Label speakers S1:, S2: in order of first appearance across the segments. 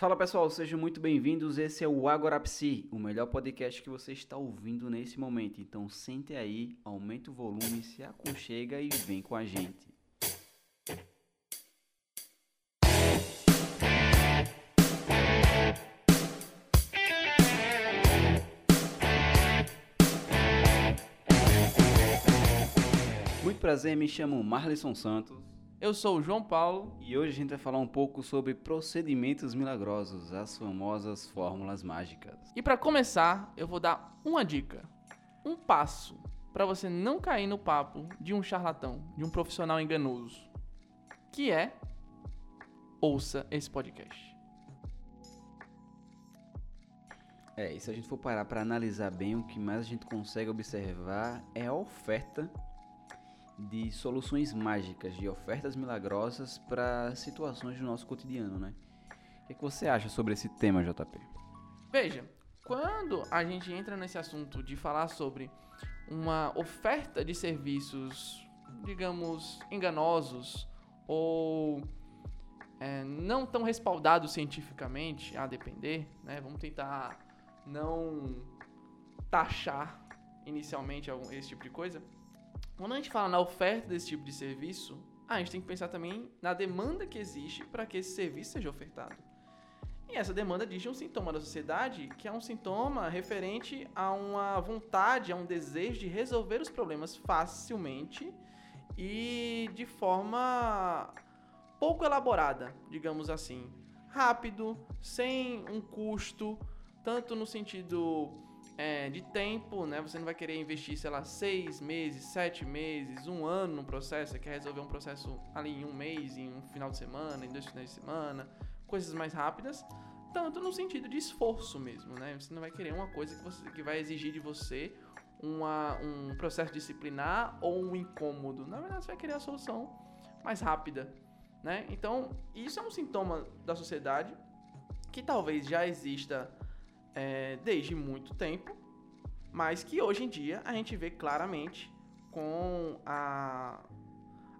S1: Fala pessoal, sejam muito bem-vindos. Esse é o Agora Psi, o melhor podcast que você está ouvindo nesse momento. Então sente aí, aumente o volume, se aconchega e vem com a gente. Muito prazer, me chamo Marlison Santos.
S2: Eu sou o João Paulo.
S1: E hoje a gente vai falar um pouco sobre procedimentos milagrosos, as famosas fórmulas mágicas.
S2: E para começar, eu vou dar uma dica, um passo para você não cair no papo de um charlatão, de um profissional enganoso, que é ouça esse podcast.
S1: É, e se a gente for parar para analisar bem, o que mais a gente consegue observar é a oferta de soluções mágicas, de ofertas milagrosas para situações do nosso cotidiano, né? O que, é que você acha sobre esse tema, JP?
S2: Veja, quando a gente entra nesse assunto de falar sobre uma oferta de serviços, digamos, enganosos ou é, não tão respaldados cientificamente, a depender, né? Vamos tentar não taxar inicialmente esse tipo de coisa quando a gente fala na oferta desse tipo de serviço, a gente tem que pensar também na demanda que existe para que esse serviço seja ofertado. E essa demanda diz um sintoma da sociedade, que é um sintoma referente a uma vontade, a um desejo de resolver os problemas facilmente e de forma pouco elaborada, digamos assim. Rápido, sem um custo, tanto no sentido é, de tempo, né? Você não vai querer investir, sei lá, seis meses, sete meses, um ano no processo. Você quer resolver um processo ali em um mês, em um final de semana, em dois finais de semana, coisas mais rápidas. Tanto no sentido de esforço mesmo, né? Você não vai querer uma coisa que, você, que vai exigir de você uma, um processo disciplinar ou um incômodo. Na verdade, você vai querer a solução mais rápida, né? Então, isso é um sintoma da sociedade que talvez já exista é, desde muito tempo, mas que hoje em dia a gente vê claramente com a,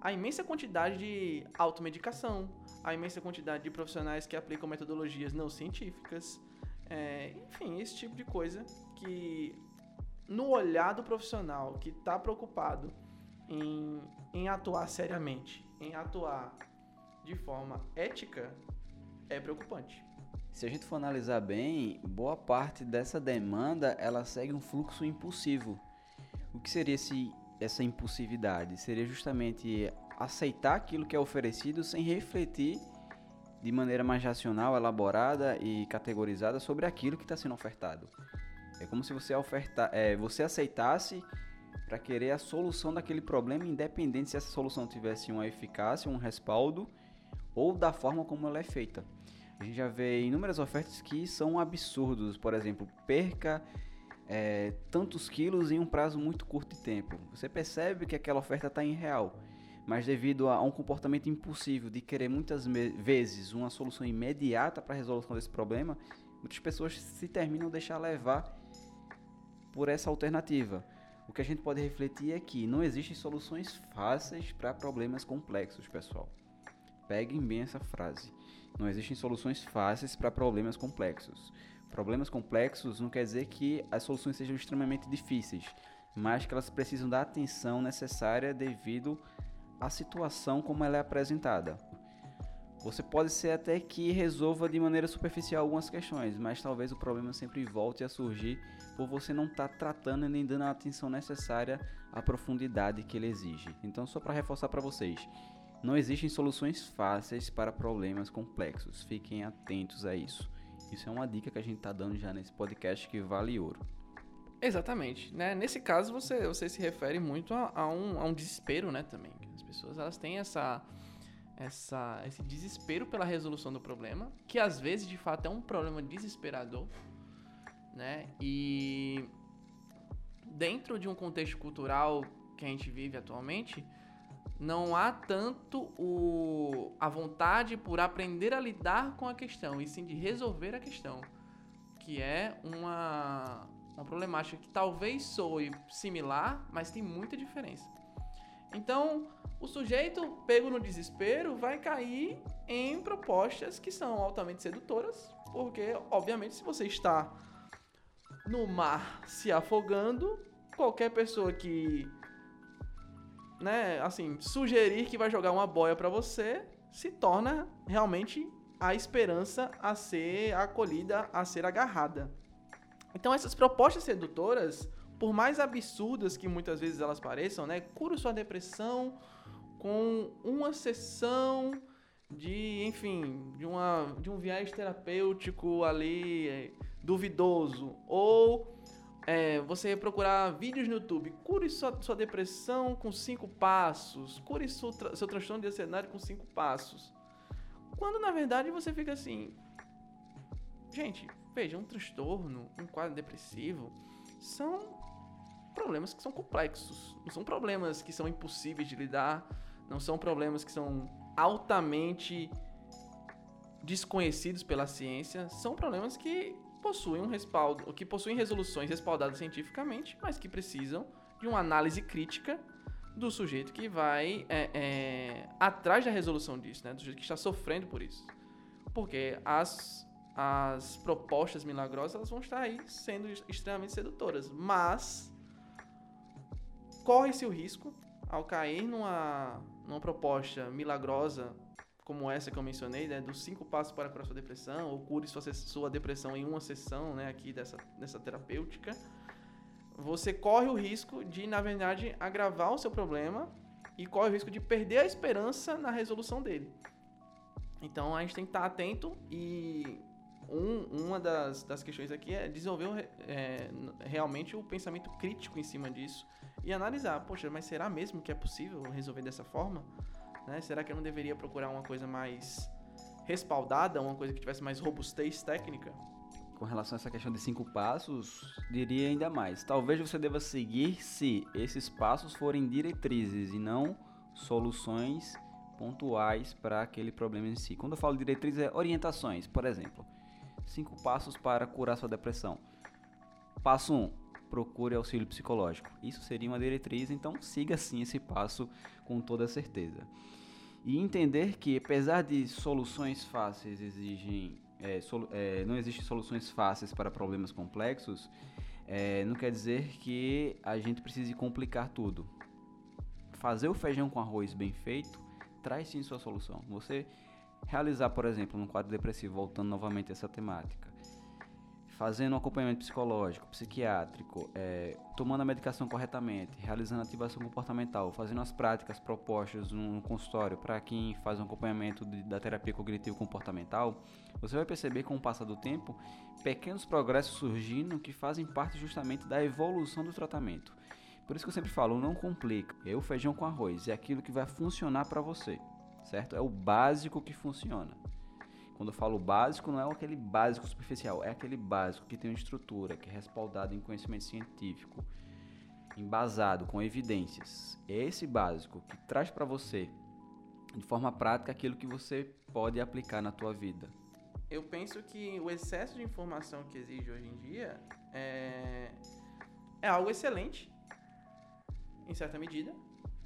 S2: a imensa quantidade de automedicação, a imensa quantidade de profissionais que aplicam metodologias não científicas, é, enfim, esse tipo de coisa que no olhar do profissional que está preocupado em, em atuar seriamente, em atuar de forma ética, é preocupante.
S1: Se a gente for analisar bem, boa parte dessa demanda ela segue um fluxo impulsivo. O que seria esse, essa impulsividade? Seria justamente aceitar aquilo que é oferecido sem refletir de maneira mais racional, elaborada e categorizada sobre aquilo que está sendo ofertado. É como se você, oferta, é, você aceitasse para querer a solução daquele problema, independente se essa solução tivesse uma eficácia, um respaldo ou da forma como ela é feita. A gente já vê inúmeras ofertas que são absurdos. Por exemplo, perca é, tantos quilos em um prazo muito curto de tempo. Você percebe que aquela oferta está irreal, mas devido a um comportamento impulsivo de querer muitas vezes uma solução imediata para a resolução desse problema, muitas pessoas se terminam deixar levar por essa alternativa. O que a gente pode refletir é que não existem soluções fáceis para problemas complexos, pessoal. Peguem bem essa frase. Não existem soluções fáceis para problemas complexos. Problemas complexos não quer dizer que as soluções sejam extremamente difíceis, mas que elas precisam da atenção necessária devido à situação como ela é apresentada. Você pode ser até que resolva de maneira superficial algumas questões, mas talvez o problema sempre volte a surgir por você não estar tá tratando nem dando a atenção necessária à profundidade que ele exige. Então, só para reforçar para vocês, não existem soluções fáceis para problemas complexos. Fiquem atentos a isso. Isso é uma dica que a gente está dando já nesse podcast que vale ouro.
S2: Exatamente. Né? Nesse caso, você, você se refere muito a, a, um, a um desespero né, também. As pessoas elas têm essa, essa, esse desespero pela resolução do problema, que às vezes, de fato, é um problema desesperador. Né? E dentro de um contexto cultural que a gente vive atualmente, não há tanto o, a vontade por aprender a lidar com a questão, e sim de resolver a questão, que é uma, uma problemática que talvez soe similar, mas tem muita diferença. Então, o sujeito, pego no desespero, vai cair em propostas que são altamente sedutoras, porque, obviamente, se você está no mar se afogando, qualquer pessoa que, né, assim, sugerir que vai jogar uma boia para você, se torna realmente a esperança a ser acolhida, a ser agarrada. Então essas propostas sedutoras, por mais absurdas que muitas vezes elas pareçam, né, cura sua depressão com uma sessão de, enfim, de, uma, de um viés terapêutico ali é, duvidoso, ou é, você procurar vídeos no YouTube, cure sua, sua depressão com cinco passos, cure seu, seu transtorno de ansiedade com cinco passos. Quando na verdade você fica assim, gente, veja, um transtorno, um quadro depressivo, são problemas que são complexos, não são problemas que são impossíveis de lidar, não são problemas que são altamente desconhecidos pela ciência, são problemas que possuem um respaldo, que possuem resoluções respaldadas cientificamente, mas que precisam de uma análise crítica do sujeito que vai é, é, atrás da resolução disso, né? Do sujeito que está sofrendo por isso. Porque as, as propostas milagrosas elas vão estar aí sendo extremamente sedutoras. Mas corre-se o risco, ao cair numa, numa proposta milagrosa como essa que eu mencionei, né, dos cinco passos para curar sua depressão, ou cure sua, sua depressão em uma sessão, né, aqui dessa, dessa terapêutica, você corre o risco de, na verdade, agravar o seu problema e corre o risco de perder a esperança na resolução dele. Então a gente tem que estar atento e um, uma das, das questões aqui é desenvolver é, realmente o pensamento crítico em cima disso e analisar, poxa, mas será mesmo que é possível resolver dessa forma? Né? Será que eu não deveria procurar uma coisa mais respaldada, uma coisa que tivesse mais robustez técnica?
S1: com relação a essa questão de cinco passos, diria ainda mais. Talvez você deva seguir se esses passos forem diretrizes e não soluções pontuais para aquele problema em si. Quando eu falo diretrizes, é orientações. Por exemplo, cinco passos para curar sua depressão. Passo 1. Um, procure auxílio psicológico. Isso seria uma diretriz, então siga sim esse passo com toda certeza. E entender que, apesar de soluções fáceis exigem é, é, não existem soluções fáceis para problemas complexos, é, não quer dizer que a gente precise complicar tudo. Fazer o feijão com arroz bem feito traz sim sua solução. Você realizar, por exemplo, um quadro depressivo, voltando novamente a essa temática, fazendo um acompanhamento psicológico, psiquiátrico, é, tomando a medicação corretamente, realizando ativação comportamental, fazendo as práticas propostas no consultório para quem faz um acompanhamento de, da terapia cognitivo-comportamental, você vai perceber com o passar do tempo pequenos progressos surgindo que fazem parte justamente da evolução do tratamento. Por isso que eu sempre falo, não complica. É o feijão com arroz, é aquilo que vai funcionar para você, certo? É o básico que funciona. Quando eu falo básico, não é aquele básico superficial, é aquele básico que tem uma estrutura, que é respaldado em conhecimento científico, embasado com evidências. É esse básico que traz para você, de forma prática, aquilo que você pode aplicar na tua vida.
S2: Eu penso que o excesso de informação que exige hoje em dia é, é algo excelente, em certa medida,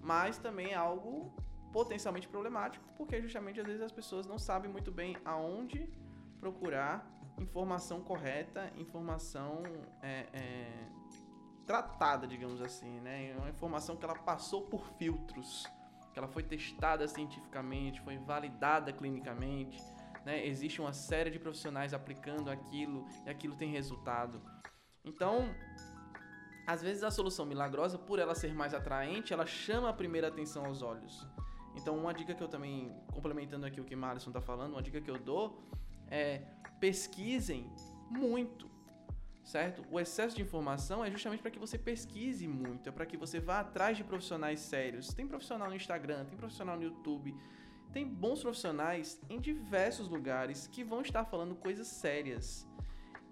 S2: mas também é algo potencialmente problemático, porque justamente às vezes as pessoas não sabem muito bem aonde procurar informação correta, informação é, é, tratada, digamos assim, né? Uma informação que ela passou por filtros, que ela foi testada cientificamente, foi validada clinicamente, né? Existe uma série de profissionais aplicando aquilo e aquilo tem resultado. Então, às vezes a solução milagrosa, por ela ser mais atraente, ela chama a primeira atenção aos olhos. Então, uma dica que eu também, complementando aqui o que o Marison está falando, uma dica que eu dou é pesquisem muito, certo? O excesso de informação é justamente para que você pesquise muito, é para que você vá atrás de profissionais sérios. Tem profissional no Instagram, tem profissional no YouTube, tem bons profissionais em diversos lugares que vão estar falando coisas sérias.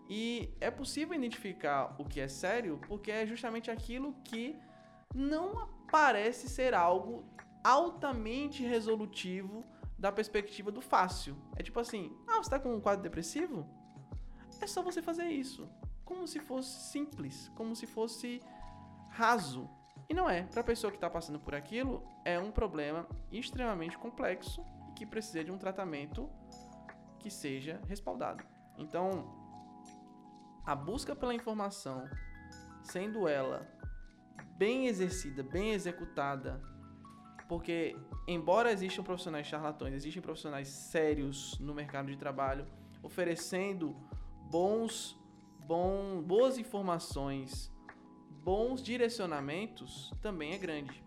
S2: E é possível identificar o que é sério porque é justamente aquilo que não parece ser algo altamente resolutivo da perspectiva do fácil. É tipo assim: ah, você tá com um quadro depressivo? É só você fazer isso. Como se fosse simples, como se fosse raso. E não é. Para a pessoa que está passando por aquilo, é um problema extremamente complexo e que precisa de um tratamento que seja respaldado. Então, a busca pela informação, sendo ela bem exercida, bem executada, porque embora existam profissionais charlatões, existem profissionais sérios no mercado de trabalho oferecendo bons, bom, boas informações, bons direcionamentos, também é grande.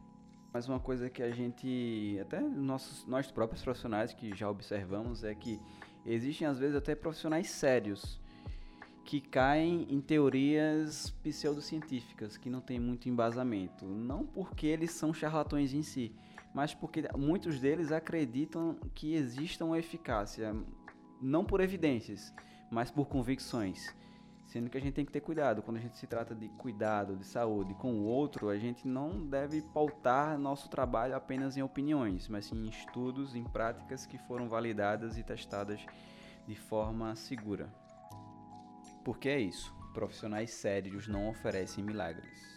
S1: Mas uma coisa que a gente, até nossos, nós próprios profissionais que já observamos, é que existem às vezes até profissionais sérios que caem em teorias pseudocientíficas que não tem muito embasamento. Não porque eles são charlatões em si, mas porque muitos deles acreditam que exista uma eficácia, não por evidências, mas por convicções. Sendo que a gente tem que ter cuidado. Quando a gente se trata de cuidado, de saúde com o outro, a gente não deve pautar nosso trabalho apenas em opiniões, mas sim em estudos, em práticas que foram validadas e testadas de forma segura. Porque é isso. Profissionais sérios não oferecem milagres.